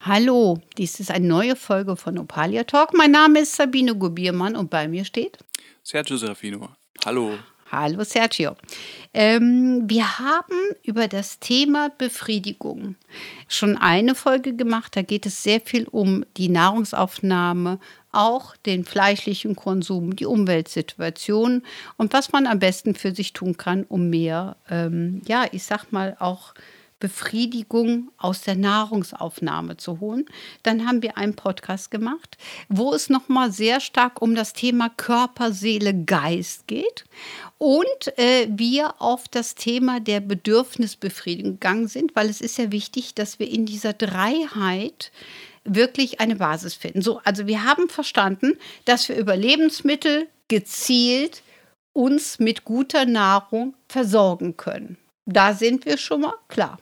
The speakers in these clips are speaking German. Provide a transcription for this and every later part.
Hallo, dies ist eine neue Folge von Opalia Talk. Mein Name ist Sabine Gubiermann und bei mir steht Sergio Serafino. Hallo. Hallo Sergio. Ähm, wir haben über das Thema Befriedigung schon eine Folge gemacht. Da geht es sehr viel um die Nahrungsaufnahme, auch den fleischlichen Konsum, die Umweltsituation und was man am besten für sich tun kann, um mehr, ähm, ja, ich sag mal auch Befriedigung aus der Nahrungsaufnahme zu holen. Dann haben wir einen Podcast gemacht, wo es nochmal sehr stark um das Thema Körper, Seele, Geist geht und äh, wir auf das Thema der Bedürfnisbefriedigung gegangen sind, weil es ist ja wichtig, dass wir in dieser Dreiheit wirklich eine Basis finden. So, also wir haben verstanden, dass wir über Lebensmittel gezielt uns mit guter Nahrung versorgen können. Da sind wir schon mal klar.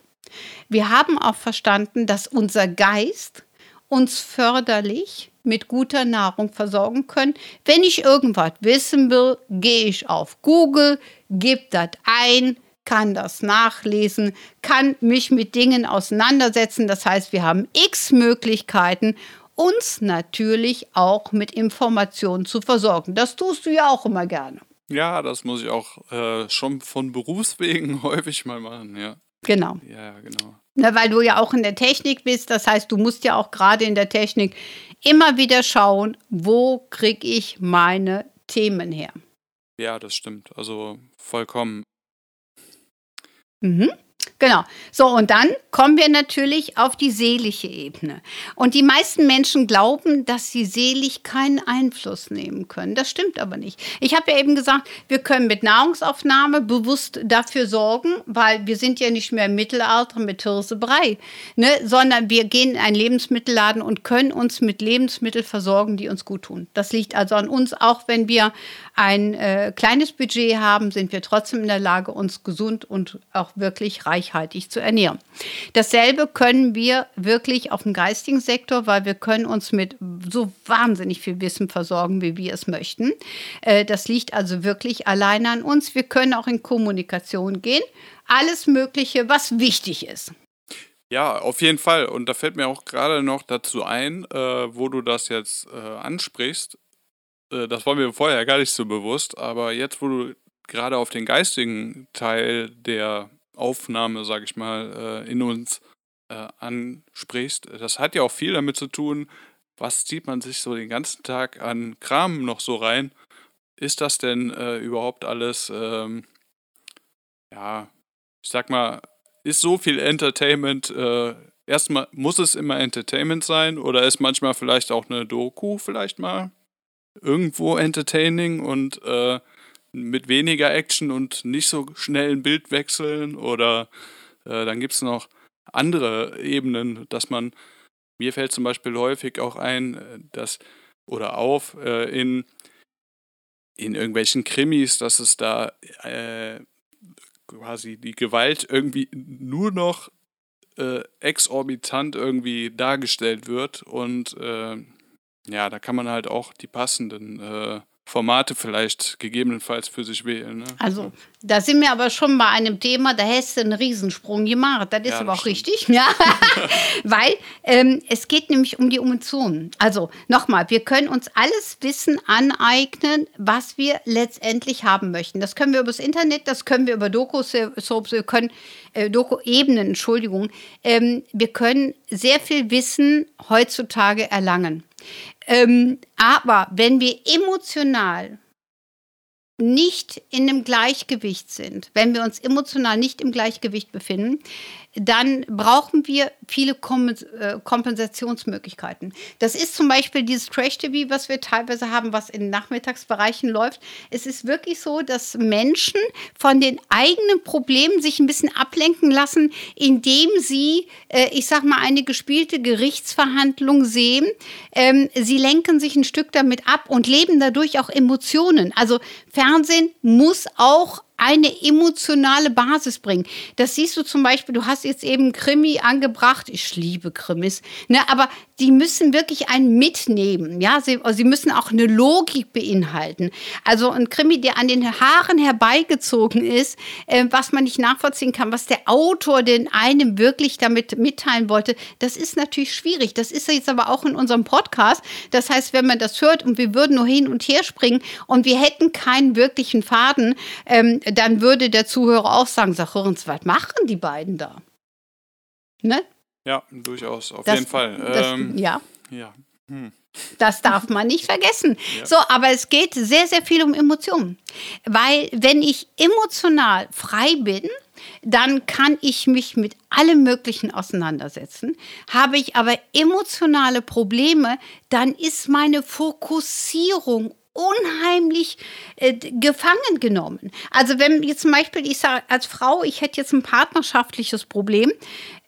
Wir haben auch verstanden, dass unser Geist uns förderlich mit guter Nahrung versorgen können. Wenn ich irgendwas wissen will, gehe ich auf Google, gebe das ein, kann das nachlesen, kann mich mit Dingen auseinandersetzen. Das heißt, wir haben x Möglichkeiten, uns natürlich auch mit Informationen zu versorgen. Das tust du ja auch immer gerne. Ja, das muss ich auch äh, schon von Berufswegen häufig mal machen, ja. Genau. Ja, genau. Na, weil du ja auch in der Technik bist, das heißt, du musst ja auch gerade in der Technik immer wieder schauen, wo kriege ich meine Themen her. Ja, das stimmt. Also vollkommen. Mhm. Genau. So, und dann kommen wir natürlich auf die seelische Ebene. Und die meisten Menschen glauben, dass sie seelisch keinen Einfluss nehmen können. Das stimmt aber nicht. Ich habe ja eben gesagt, wir können mit Nahrungsaufnahme bewusst dafür sorgen, weil wir sind ja nicht mehr im Mittelalter mit Hirsebrei, ne, sondern wir gehen in einen Lebensmittelladen und können uns mit Lebensmitteln versorgen, die uns gut tun. Das liegt also an uns, auch wenn wir ein äh, kleines Budget haben, sind wir trotzdem in der Lage, uns gesund und auch wirklich reichhaltig zu ernähren. Dasselbe können wir wirklich auf dem geistigen Sektor, weil wir können uns mit so wahnsinnig viel Wissen versorgen, wie wir es möchten. Äh, das liegt also wirklich alleine an uns. Wir können auch in Kommunikation gehen. Alles Mögliche, was wichtig ist. Ja, auf jeden Fall. Und da fällt mir auch gerade noch dazu ein, äh, wo du das jetzt äh, ansprichst. Äh, das war mir vorher gar nicht so bewusst, aber jetzt, wo du gerade auf den geistigen Teil der Aufnahme, sag ich mal, äh, in uns äh, ansprichst, das hat ja auch viel damit zu tun, was zieht man sich so den ganzen Tag an Kram noch so rein? Ist das denn äh, überhaupt alles, ähm, ja, ich sag mal, ist so viel Entertainment, äh, erstmal muss es immer Entertainment sein oder ist manchmal vielleicht auch eine Doku vielleicht mal? Irgendwo entertaining und äh, mit weniger Action und nicht so schnellen Bildwechseln oder äh, dann gibt es noch andere Ebenen, dass man, mir fällt zum Beispiel häufig auch ein, äh, dass oder auf äh, in, in irgendwelchen Krimis, dass es da äh, quasi die Gewalt irgendwie nur noch äh, exorbitant irgendwie dargestellt wird und ja, da kann man halt auch die passenden äh, Formate vielleicht gegebenenfalls für sich wählen. Ne? Also, da sind wir aber schon bei einem Thema, da hast du einen Riesensprung gemacht. Das ist ja, aber auch stimmt. richtig, ja. Weil ähm, es geht nämlich um die Emotionen. Also, nochmal, wir können uns alles Wissen aneignen, was wir letztendlich haben möchten. Das können wir übers Internet, das können wir über Doku-Soaps, wir können, äh, Doku-Ebenen, Entschuldigung. Ähm, wir können sehr viel Wissen heutzutage erlangen. Ähm, aber wenn wir emotional nicht in einem Gleichgewicht sind, wenn wir uns emotional nicht im Gleichgewicht befinden, dann brauchen wir viele äh, Kompensationsmöglichkeiten. Das ist zum Beispiel dieses Trash-TV, was wir teilweise haben, was in Nachmittagsbereichen läuft. Es ist wirklich so, dass Menschen von den eigenen Problemen sich ein bisschen ablenken lassen, indem sie, äh, ich sag mal, eine gespielte Gerichtsverhandlung sehen. Ähm, sie lenken sich ein Stück damit ab und leben dadurch auch Emotionen. Also Fernsehen muss auch eine emotionale Basis bringen. Das siehst du zum Beispiel, du hast jetzt eben Krimi angebracht. Ich liebe Krimis. Ne? Aber die müssen wirklich einen mitnehmen. Ja, sie, sie müssen auch eine Logik beinhalten. Also ein Krimi, der an den Haaren herbeigezogen ist, äh, was man nicht nachvollziehen kann, was der Autor den einem wirklich damit mitteilen wollte, das ist natürlich schwierig. Das ist jetzt aber auch in unserem Podcast. Das heißt, wenn man das hört und wir würden nur hin und her springen und wir hätten keinen wirklichen Faden, ähm, dann würde der Zuhörer auch sagen, sag, hören Sie, was machen die beiden da? Ne? Ja, durchaus, auf das, jeden Fall. Das, ähm, ja. Ja. Hm. Das darf man nicht vergessen. Ja. So, aber es geht sehr, sehr viel um Emotionen. Weil wenn ich emotional frei bin, dann kann ich mich mit allem Möglichen auseinandersetzen. Habe ich aber emotionale Probleme, dann ist meine Fokussierung unheimlich äh, gefangen genommen. Also wenn jetzt zum Beispiel, ich sage als Frau, ich hätte jetzt ein partnerschaftliches Problem,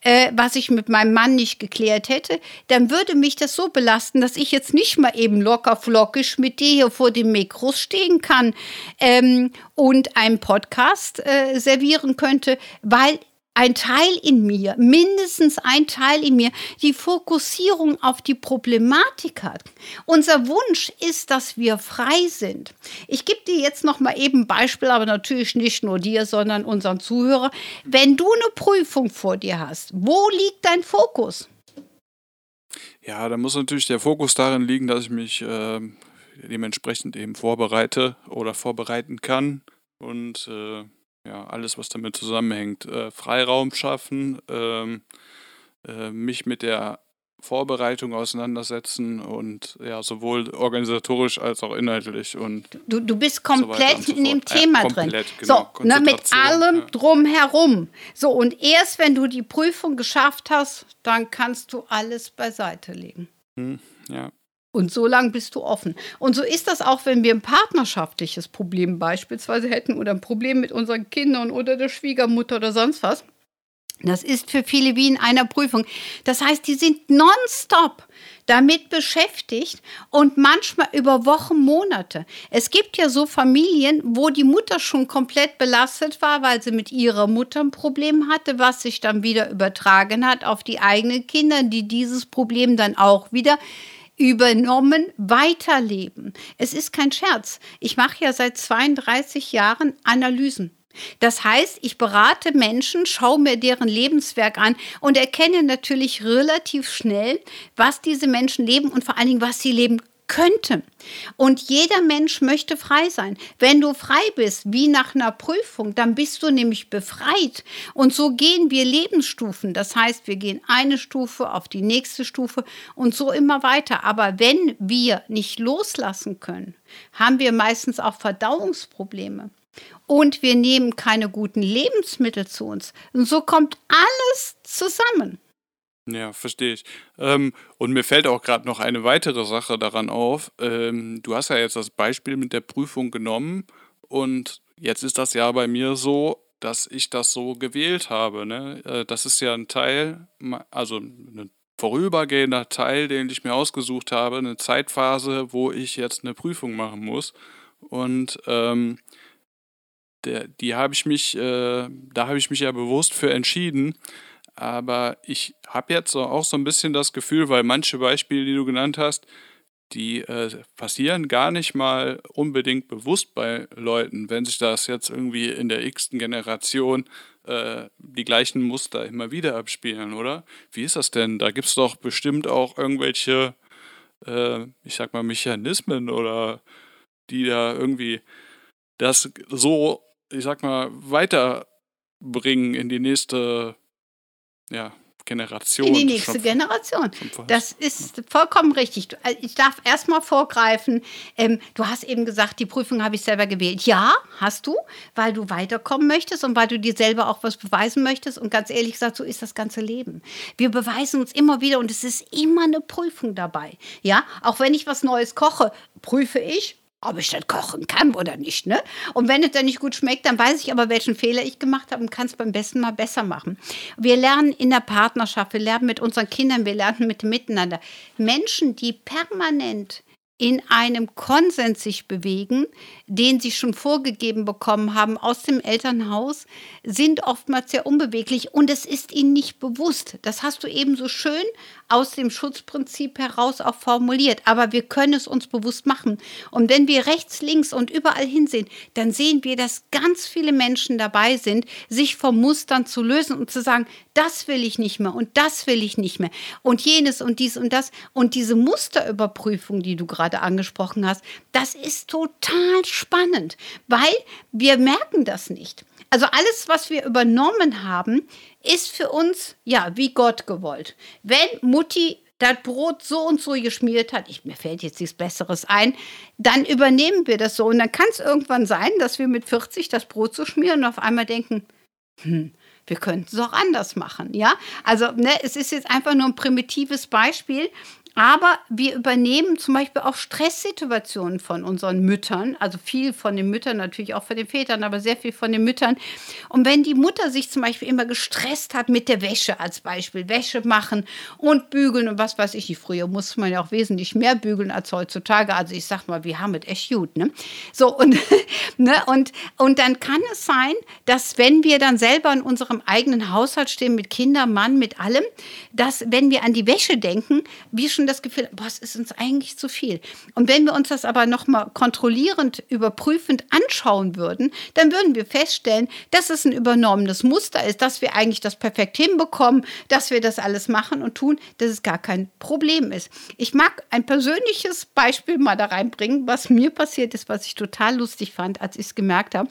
äh, was ich mit meinem Mann nicht geklärt hätte, dann würde mich das so belasten, dass ich jetzt nicht mal eben locker flockig mit dir hier vor dem Mikros stehen kann ähm, und einen Podcast äh, servieren könnte, weil ein Teil in mir, mindestens ein Teil in mir, die Fokussierung auf die Problematik hat. Unser Wunsch ist, dass wir frei sind. Ich gebe dir jetzt noch mal eben ein Beispiel, aber natürlich nicht nur dir, sondern unseren Zuhörer. Wenn du eine Prüfung vor dir hast, wo liegt dein Fokus? Ja, da muss natürlich der Fokus darin liegen, dass ich mich äh, dementsprechend eben vorbereite oder vorbereiten kann und äh ja, alles, was damit zusammenhängt. Äh, Freiraum schaffen, ähm, äh, mich mit der Vorbereitung auseinandersetzen und ja, sowohl organisatorisch als auch inhaltlich und du, du bist komplett so in dem Thema ja, komplett, drin. Genau, so, ne, mit allem ja. drumherum. So, und erst wenn du die Prüfung geschafft hast, dann kannst du alles beiseite legen. Hm, ja. Und so lange bist du offen. Und so ist das auch, wenn wir ein partnerschaftliches Problem beispielsweise hätten oder ein Problem mit unseren Kindern oder der Schwiegermutter oder sonst was. Das ist für viele wie in einer Prüfung. Das heißt, die sind nonstop damit beschäftigt und manchmal über Wochen, Monate. Es gibt ja so Familien, wo die Mutter schon komplett belastet war, weil sie mit ihrer Mutter ein Problem hatte, was sich dann wieder übertragen hat auf die eigenen Kinder, die dieses Problem dann auch wieder übernommen weiterleben. Es ist kein Scherz. Ich mache ja seit 32 Jahren Analysen. Das heißt, ich berate Menschen, schaue mir deren Lebenswerk an und erkenne natürlich relativ schnell, was diese Menschen leben und vor allen Dingen, was sie leben könnte. Und jeder Mensch möchte frei sein. Wenn du frei bist, wie nach einer Prüfung, dann bist du nämlich befreit. Und so gehen wir Lebensstufen. Das heißt, wir gehen eine Stufe auf die nächste Stufe und so immer weiter. Aber wenn wir nicht loslassen können, haben wir meistens auch Verdauungsprobleme. Und wir nehmen keine guten Lebensmittel zu uns. Und so kommt alles zusammen. Ja, verstehe ich. Ähm, und mir fällt auch gerade noch eine weitere Sache daran auf. Ähm, du hast ja jetzt das Beispiel mit der Prüfung genommen und jetzt ist das ja bei mir so, dass ich das so gewählt habe. Ne? Äh, das ist ja ein Teil, also ein vorübergehender Teil, den ich mir ausgesucht habe, eine Zeitphase, wo ich jetzt eine Prüfung machen muss. Und ähm, der, die habe ich mich, äh, da habe ich mich ja bewusst für entschieden. Aber ich habe jetzt auch so ein bisschen das Gefühl, weil manche Beispiele, die du genannt hast, die äh, passieren gar nicht mal unbedingt bewusst bei Leuten, wenn sich das jetzt irgendwie in der x-ten Generation äh, die gleichen Muster immer wieder abspielen, oder? Wie ist das denn? Da gibt es doch bestimmt auch irgendwelche, äh, ich sag mal, Mechanismen oder die da irgendwie das so, ich sag mal, weiterbringen in die nächste ja, Generation. In die nächste Generation. Das ist vollkommen richtig. Äh, ich darf erstmal vorgreifen. Ähm, du hast eben gesagt, die Prüfung habe ich selber gewählt. Ja, hast du, weil du weiterkommen möchtest und weil du dir selber auch was beweisen möchtest. Und ganz ehrlich gesagt, so ist das ganze Leben. Wir beweisen uns immer wieder und es ist immer eine Prüfung dabei. Ja, auch wenn ich was Neues koche, prüfe ich, ob ich das kochen kann oder nicht. Ne? Und wenn es dann nicht gut schmeckt, dann weiß ich aber, welchen Fehler ich gemacht habe und kann es beim besten Mal besser machen. Wir lernen in der Partnerschaft, wir lernen mit unseren Kindern, wir lernen mit Miteinander. Menschen, die permanent in einem Konsens sich bewegen, den sie schon vorgegeben bekommen haben aus dem Elternhaus, sind oftmals sehr unbeweglich und es ist ihnen nicht bewusst. Das hast du eben so schön aus dem Schutzprinzip heraus auch formuliert. Aber wir können es uns bewusst machen. Und wenn wir rechts, links und überall hinsehen, dann sehen wir, dass ganz viele Menschen dabei sind, sich vom Mustern zu lösen und zu sagen, das will ich nicht mehr und das will ich nicht mehr und jenes und dies und das. Und diese Musterüberprüfung, die du gerade angesprochen hast, das ist total spannend, weil wir merken das nicht. Also alles, was wir übernommen haben, ist für uns ja wie Gott gewollt. Wenn Mutti das Brot so und so geschmiert hat, ich, mir fällt jetzt nichts Besseres ein, dann übernehmen wir das so. Und dann kann es irgendwann sein, dass wir mit 40 das Brot so schmieren und auf einmal denken, hm, wir könnten es auch anders machen, ja? Also, ne, es ist jetzt einfach nur ein primitives Beispiel, aber wir übernehmen zum Beispiel auch Stresssituationen von unseren Müttern, also viel von den Müttern, natürlich auch von den Vätern, aber sehr viel von den Müttern. Und wenn die Mutter sich zum Beispiel immer gestresst hat mit der Wäsche als Beispiel, Wäsche machen und bügeln und was weiß ich, früher musste man ja auch wesentlich mehr bügeln als heutzutage. Also ich sag mal, wir haben es echt gut, ne? So, und, ne, und, und dann kann es sein, dass wenn wir dann selber in unserem eigenen Haushalt stehen, mit Kindern, Mann, mit allem, dass wenn wir an die Wäsche denken, wir schon schon das Gefühl, boah, es ist uns eigentlich zu viel. Und wenn wir uns das aber nochmal kontrollierend, überprüfend anschauen würden, dann würden wir feststellen, dass es ein übernommenes Muster ist, dass wir eigentlich das perfekt hinbekommen, dass wir das alles machen und tun, dass es gar kein Problem ist. Ich mag ein persönliches Beispiel mal da reinbringen, was mir passiert ist, was ich total lustig fand, als ich es gemerkt habe.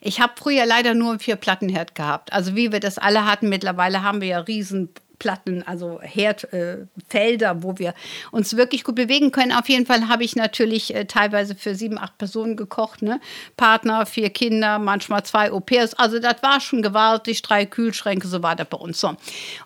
Ich habe früher leider nur ein Vier-Plattenherd gehabt. Also wie wir das alle hatten, mittlerweile haben wir ja riesen Platten, also Herdfelder, äh, wo wir uns wirklich gut bewegen können. Auf jeden Fall habe ich natürlich äh, teilweise für sieben, acht Personen gekocht. Ne? Partner, vier Kinder, manchmal zwei Au-pairs. Also das war schon gewaltig, drei Kühlschränke, so war das bei uns so.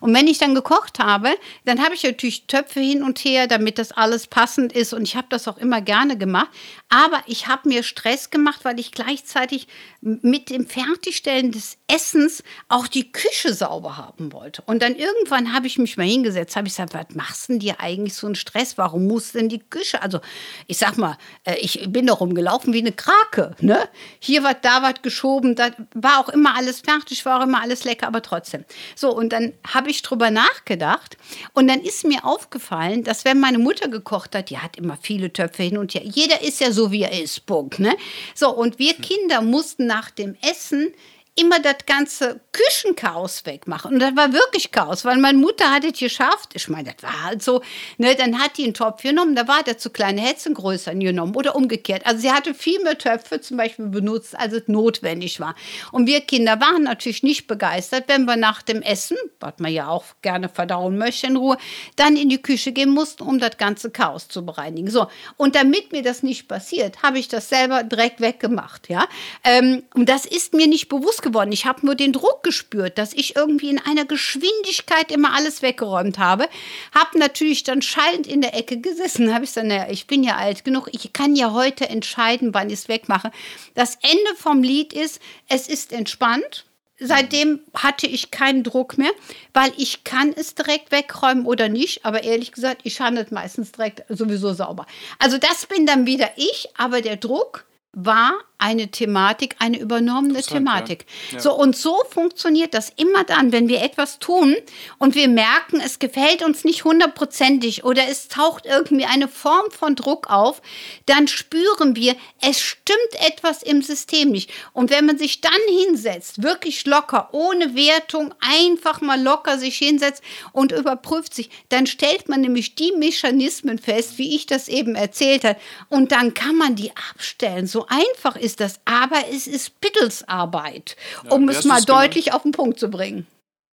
Und wenn ich dann gekocht habe, dann habe ich natürlich Töpfe hin und her, damit das alles passend ist. Und ich habe das auch immer gerne gemacht. Aber ich habe mir Stress gemacht, weil ich gleichzeitig mit dem Fertigstellen des Essens auch die Küche sauber haben wollte. Und dann irgendwann habe ich mich mal hingesetzt, habe ich gesagt, was machst denn dir eigentlich so einen Stress? Warum muss denn die Küche? Also ich sag mal, äh, ich bin doch rumgelaufen wie eine Krake. Ne? Hier was, da was geschoben, da war auch immer alles fertig, war auch immer alles lecker, aber trotzdem. So, und dann habe ich drüber nachgedacht und dann ist mir aufgefallen, dass wenn meine Mutter gekocht hat, die hat immer viele Töpfe hin und her. Jeder ist ja so, wie er ist, Punkt. Ne? So, und wir Kinder mussten nach dem Essen immer das ganze Küchenchaos wegmachen. Und das war wirklich Chaos, weil meine Mutter hat es geschafft. Ich meine, das war halt so. Ne, dann hat die einen Topf genommen, da war der zu kleine Hetzen größer genommen oder umgekehrt. Also sie hatte viel mehr Töpfe zum Beispiel benutzt, als es notwendig war. Und wir Kinder waren natürlich nicht begeistert, wenn wir nach dem Essen, was man ja auch gerne verdauen möchte in Ruhe, dann in die Küche gehen mussten, um das ganze Chaos zu bereinigen. So. Und damit mir das nicht passiert, habe ich das selber direkt weggemacht. Ja? Ähm, und das ist mir nicht bewusst geworden. Ich habe nur den Druck gespürt, dass ich irgendwie in einer Geschwindigkeit immer alles weggeräumt habe. Habe natürlich dann schallend in der Ecke gesessen. Habe ich gesagt, naja, ich bin ja alt genug. Ich kann ja heute entscheiden, wann ich es wegmache. Das Ende vom Lied ist, es ist entspannt. Seitdem hatte ich keinen Druck mehr, weil ich kann es direkt wegräumen oder nicht. Aber ehrlich gesagt, ich handle meistens direkt sowieso sauber. Also das bin dann wieder ich, aber der Druck war eine Thematik, eine übernommene Thematik. Ja. Ja. So und so funktioniert das immer dann, wenn wir etwas tun und wir merken, es gefällt uns nicht hundertprozentig oder es taucht irgendwie eine Form von Druck auf, dann spüren wir, es stimmt etwas im System nicht. Und wenn man sich dann hinsetzt, wirklich locker, ohne Wertung, einfach mal locker sich hinsetzt und überprüft sich, dann stellt man nämlich die Mechanismen fest, wie ich das eben erzählt habe, und dann kann man die abstellen. So einfach ist das, aber es ist Pittelsarbeit, ja, um es mal deutlich genannt? auf den Punkt zu bringen.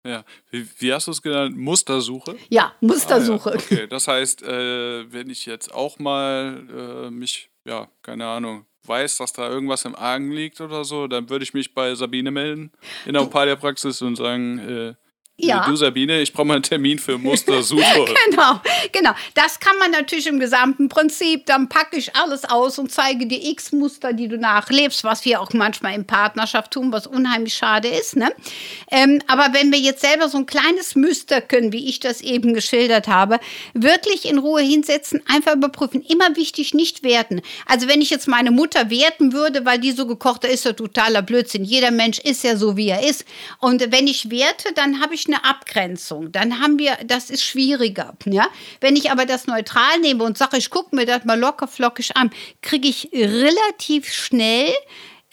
Ja, wie, wie hast du es genannt? Mustersuche? Ja, Mustersuche. Ah, ja. Okay, das heißt, äh, wenn ich jetzt auch mal äh, mich, ja, keine Ahnung, weiß, dass da irgendwas im Argen liegt oder so, dann würde ich mich bei Sabine melden in der Opalia-Praxis und sagen, äh, ja. Du Sabine, ich brauche mal einen Termin für Mustersuche. genau, genau. Das kann man natürlich im gesamten Prinzip. Dann packe ich alles aus und zeige dir X-Muster, die du nachlebst, was wir auch manchmal in Partnerschaft tun, was unheimlich schade ist. Ne? Ähm, aber wenn wir jetzt selber so ein kleines Muster können, wie ich das eben geschildert habe, wirklich in Ruhe hinsetzen, einfach überprüfen. Immer wichtig, nicht werten. Also wenn ich jetzt meine Mutter werten würde, weil die so gekocht hat, ist ja totaler Blödsinn. Jeder Mensch ist ja so, wie er ist. Und wenn ich werte, dann habe ich ich eine Abgrenzung. Dann haben wir, das ist schwieriger. Ja? Wenn ich aber das neutral nehme und sage, ich gucke mir das mal locker flockig an, kriege ich relativ schnell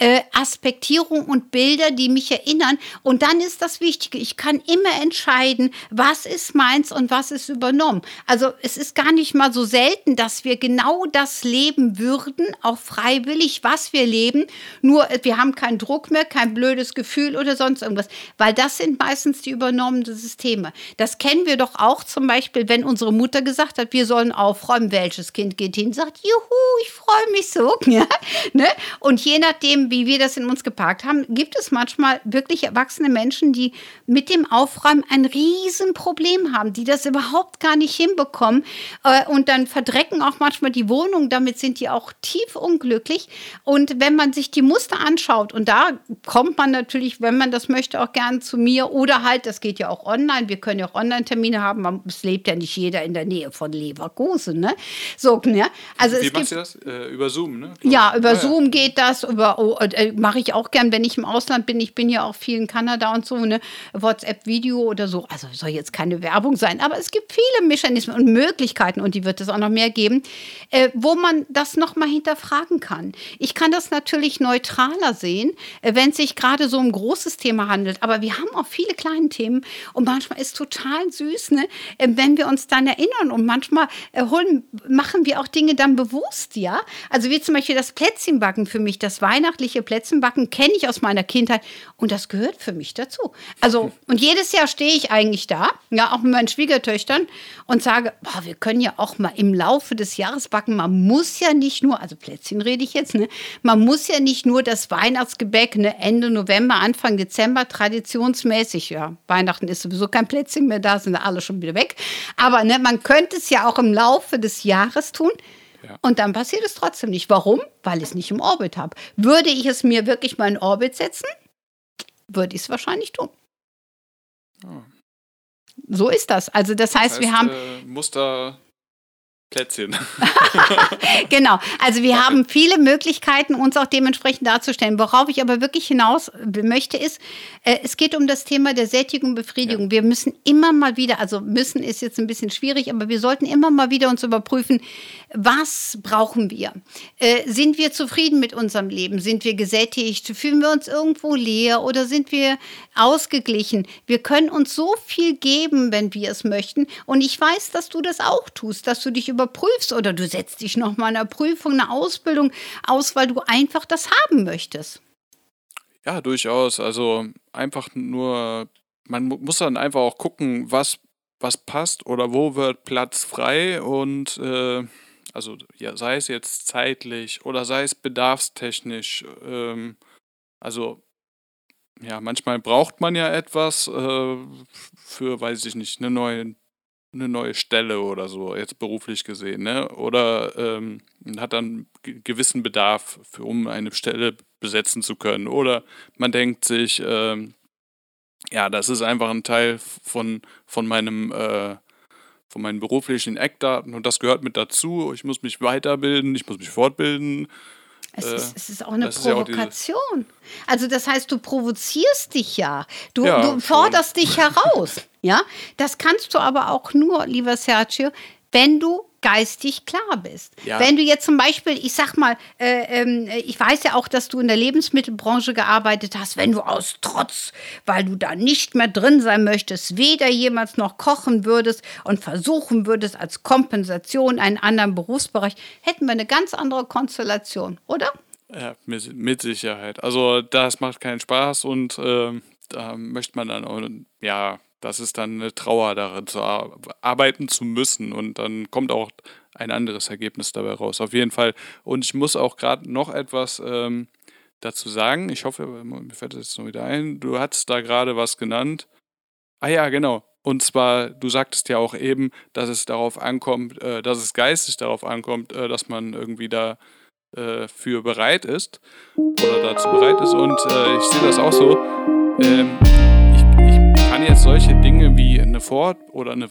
äh, Aspektierung und Bilder, die mich erinnern. Und dann ist das Wichtige, ich kann immer entscheiden, was ist meins und was ist übernommen. Also es ist gar nicht mal so selten, dass wir genau das leben würden, auch freiwillig, was wir leben. Nur äh, wir haben keinen Druck mehr, kein blödes Gefühl oder sonst irgendwas, weil das sind meistens die übernommenen Systeme. Das kennen wir doch auch zum Beispiel, wenn unsere Mutter gesagt hat, wir sollen aufräumen, welches Kind geht hin, sagt, juhu, ich freue mich so. Ja? Ne? Und je nachdem, wie wir das in uns geparkt haben, gibt es manchmal wirklich erwachsene Menschen, die mit dem Aufräumen ein Riesenproblem haben, die das überhaupt gar nicht hinbekommen äh, und dann verdrecken auch manchmal die Wohnung. Damit sind die auch tief unglücklich. Und wenn man sich die Muster anschaut, und da kommt man natürlich, wenn man das möchte, auch gern zu mir oder halt, das geht ja auch online, wir können ja auch Online-Termine haben, es lebt ja nicht jeder in der Nähe von Leverkusen. Ne? So, ne? Also Wie es machst gibt, du das? Äh, über Zoom, ne? ja, über Ah, Zoom geht das, über äh, mache ich auch gern, wenn ich im Ausland bin. Ich bin ja auch viel in Kanada und so, ne? WhatsApp-Video oder so. Also soll jetzt keine Werbung sein, aber es gibt viele Mechanismen und Möglichkeiten und die wird es auch noch mehr geben, äh, wo man das nochmal hinterfragen kann. Ich kann das natürlich neutraler sehen, äh, wenn es sich gerade so um ein großes Thema handelt. Aber wir haben auch viele kleine Themen und manchmal ist total süß, ne? äh, wenn wir uns dann erinnern und manchmal äh, holen, machen wir auch Dinge dann bewusst, ja. Also wie zum Beispiel das Plätzchenbacken für mich, das weihnachtliche Plätzchenbacken kenne ich aus meiner Kindheit und das gehört für mich dazu. Also und jedes Jahr stehe ich eigentlich da, ja, auch mit meinen Schwiegertöchtern und sage, boah, wir können ja auch mal im Laufe des Jahres backen. Man muss ja nicht nur, also Plätzchen rede ich jetzt, ne, man muss ja nicht nur das Weihnachtsgebäck ne, Ende November, Anfang Dezember traditionsmäßig, ja, Weihnachten ist sowieso kein Plätzchen mehr da, sind alle schon wieder weg. Aber ne, man könnte es ja auch im Laufe des Jahres tun. Ja. Und dann passiert es trotzdem nicht. Warum? Weil ich es nicht im Orbit habe. Würde ich es mir wirklich mal in Orbit setzen, würde ich es wahrscheinlich tun. Oh. So ist das. Also das heißt, Das wir haben Äh, Muster Plätzchen. genau. Also wir haben viele Möglichkeiten, uns auch dementsprechend darzustellen. Worauf ich aber wirklich hinaus möchte, ist, äh, es geht um das Thema der Sättigung und Befriedigung. Wir müssen immer mal wieder, also müssen ist jetzt ein bisschen schwierig, aber wir sollten immer mal wieder uns überprüfen, was brauchen wir? Äh, sind wir zufrieden mit unserem Leben? Sind wir gesättigt? Fühlen wir uns irgendwo leer oder sind wir ausgeglichen? Wir können uns so viel geben, wenn wir es möchten. Und ich weiß, dass du das auch tust, dass du dich überprüfst oder du setzt dich noch mal einer Prüfung, einer Ausbildung aus, weil du einfach das haben möchtest. Ja, durchaus. Also einfach nur, man mu- muss dann einfach auch gucken, was, was passt oder wo wird Platz frei und äh, also ja, sei es jetzt zeitlich oder sei es bedarfstechnisch. Ähm, also ja, manchmal braucht man ja etwas äh, für, weiß ich nicht, eine neue, eine neue Stelle oder so, jetzt beruflich gesehen, ne? Oder ähm, man hat dann ge- gewissen Bedarf, für, um eine Stelle besetzen zu können. Oder man denkt sich, ähm, ja, das ist einfach ein Teil von, von meinem äh, von meinen beruflichen Eckdaten und das gehört mit dazu. Ich muss mich weiterbilden, ich muss mich fortbilden. Es, Äh, ist, es ist auch eine ist ja auch Provokation. also das heißt, du provozierst dich ja. Du, Ja, du schon. forderst dich heraus. Ja, das kannst du aber auch nur, lieber Sergio, wenn du geistig klar bist. Ja. Wenn du jetzt zum Beispiel, ich sag mal, äh, ähm, ich weiß ja auch, dass du in der Lebensmittelbranche gearbeitet hast, wenn du aus Trotz, weil du da nicht mehr drin sein möchtest, weder jemals noch kochen würdest und versuchen würdest, als Kompensation einen anderen Berufsbereich, hätten wir eine ganz andere Konstellation, oder? Ja, mit, mit Sicherheit. Also das macht keinen Spaß und ähm, da möchte man dann auch, ja, das ist dann eine Trauer darin zu ar arbeiten zu müssen und dann kommt auch ein anderes Ergebnis dabei raus. Auf jeden Fall. Und ich muss auch gerade noch etwas ähm, dazu sagen. Ich hoffe, mir fällt das jetzt noch wieder ein. Du hattest da gerade was genannt. Ah ja, genau. Und zwar, du sagtest ja auch eben, dass es darauf ankommt, äh, dass es geistig darauf ankommt, äh, dass man irgendwie da äh, für bereit ist oder dazu bereit ist. Und äh, ich sehe das auch so. Ähm, jetzt solche Dinge wie eine Fort- oder eine